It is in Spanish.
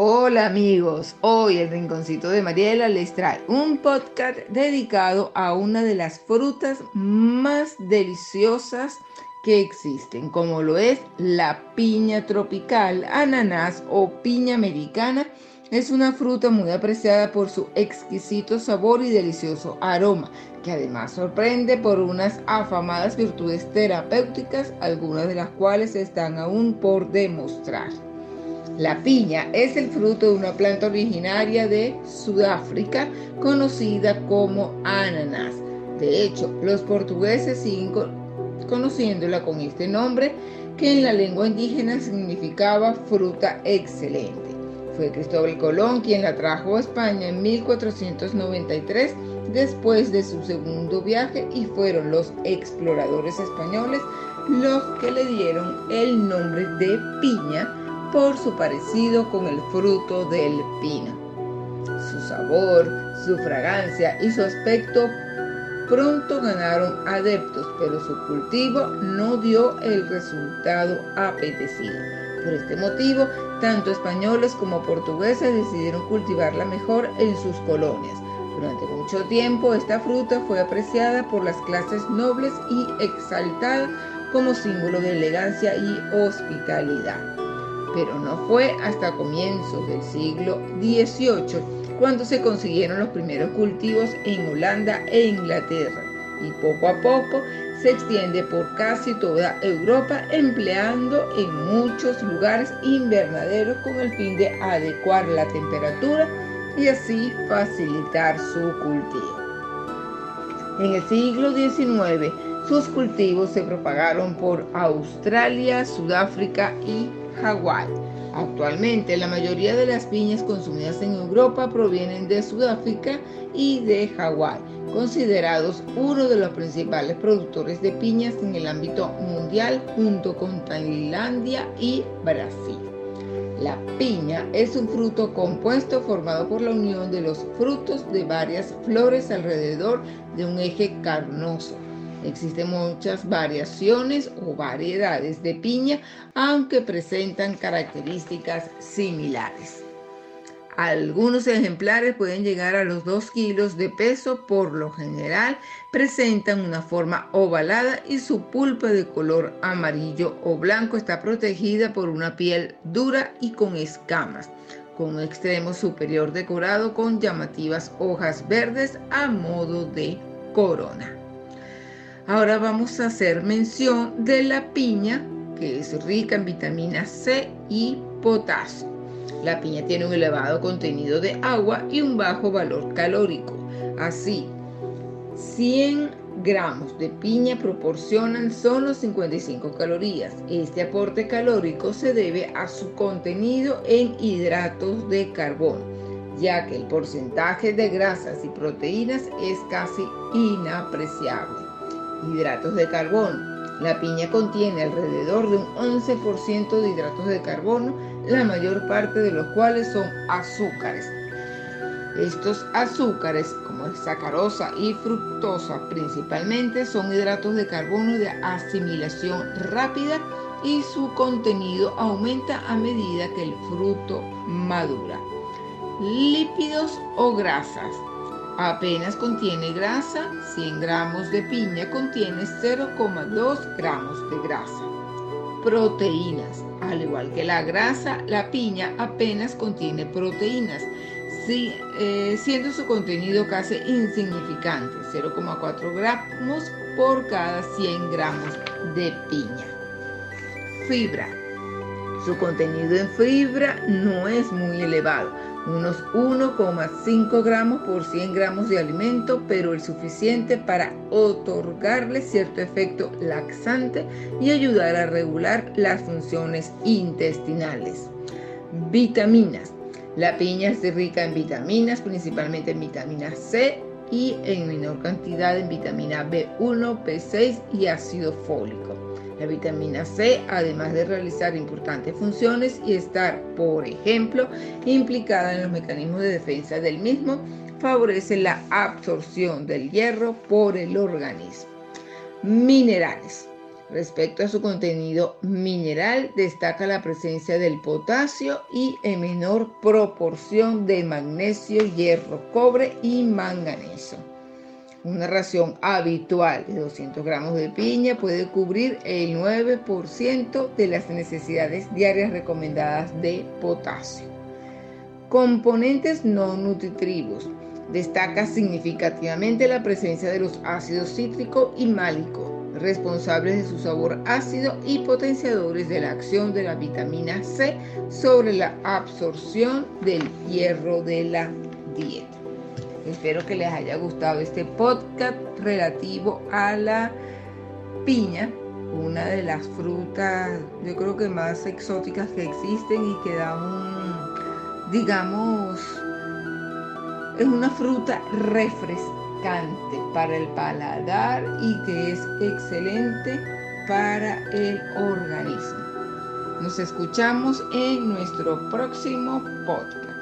Hola amigos, hoy el Rinconcito de Mariela les trae un podcast dedicado a una de las frutas más deliciosas que existen, como lo es la piña tropical, ananás o piña americana. Es una fruta muy apreciada por su exquisito sabor y delicioso aroma, que además sorprende por unas afamadas virtudes terapéuticas, algunas de las cuales están aún por demostrar. La piña es el fruto de una planta originaria de Sudáfrica conocida como ananas. De hecho, los portugueses siguen conociéndola con este nombre que en la lengua indígena significaba fruta excelente. Fue Cristóbal Colón quien la trajo a España en 1493 después de su segundo viaje y fueron los exploradores españoles los que le dieron el nombre de piña por su parecido con el fruto del pino. Su sabor, su fragancia y su aspecto pronto ganaron adeptos, pero su cultivo no dio el resultado apetecido. Por este motivo, tanto españoles como portugueses decidieron cultivarla mejor en sus colonias. Durante mucho tiempo esta fruta fue apreciada por las clases nobles y exaltada como símbolo de elegancia y hospitalidad pero no fue hasta comienzos del siglo XVIII cuando se consiguieron los primeros cultivos en Holanda e Inglaterra y poco a poco se extiende por casi toda Europa empleando en muchos lugares invernaderos con el fin de adecuar la temperatura y así facilitar su cultivo. En el siglo XIX sus cultivos se propagaron por Australia, Sudáfrica y Hawái. Actualmente la mayoría de las piñas consumidas en Europa provienen de Sudáfrica y de Hawái, considerados uno de los principales productores de piñas en el ámbito mundial junto con Tailandia y Brasil. La piña es un fruto compuesto formado por la unión de los frutos de varias flores alrededor de un eje carnoso Existen muchas variaciones o variedades de piña, aunque presentan características similares. Algunos ejemplares pueden llegar a los 2 kilos de peso, por lo general presentan una forma ovalada y su pulpa de color amarillo o blanco está protegida por una piel dura y con escamas, con un extremo superior decorado con llamativas hojas verdes a modo de corona. Ahora vamos a hacer mención de la piña, que es rica en vitamina C y potasio. La piña tiene un elevado contenido de agua y un bajo valor calórico. Así, 100 gramos de piña proporcionan solo 55 calorías. Este aporte calórico se debe a su contenido en hidratos de carbono, ya que el porcentaje de grasas y proteínas es casi inapreciable hidratos de carbono. La piña contiene alrededor de un 11% de hidratos de carbono, la mayor parte de los cuales son azúcares. Estos azúcares, como sacarosa y fructosa principalmente, son hidratos de carbono de asimilación rápida y su contenido aumenta a medida que el fruto madura. Lípidos o grasas apenas contiene grasa, 100 gramos de piña contiene 0,2 gramos de grasa. Proteínas. Al igual que la grasa, la piña apenas contiene proteínas, eh, siendo su contenido casi insignificante, 0,4 gramos por cada 100 gramos de piña. Fibra. Su contenido en fibra no es muy elevado, unos 1,5 gramos por 100 gramos de alimento, pero el suficiente para otorgarle cierto efecto laxante y ayudar a regular las funciones intestinales. Vitaminas. La piña es rica en vitaminas, principalmente en vitamina C y en menor cantidad en vitamina B1, B6 y ácido fólico. La vitamina C, además de realizar importantes funciones y estar, por ejemplo, implicada en los mecanismos de defensa del mismo, favorece la absorción del hierro por el organismo. Minerales. Respecto a su contenido mineral, destaca la presencia del potasio y en menor proporción de magnesio, hierro, cobre y manganeso. Una ración habitual de 200 gramos de piña puede cubrir el 9% de las necesidades diarias recomendadas de potasio. Componentes no nutritivos. Destaca significativamente la presencia de los ácidos cítrico y málico, responsables de su sabor ácido y potenciadores de la acción de la vitamina C sobre la absorción del hierro de la dieta. Espero que les haya gustado este podcast relativo a la piña, una de las frutas yo creo que más exóticas que existen y que da un, digamos, es una fruta refrescante para el paladar y que es excelente para el organismo. Nos escuchamos en nuestro próximo podcast.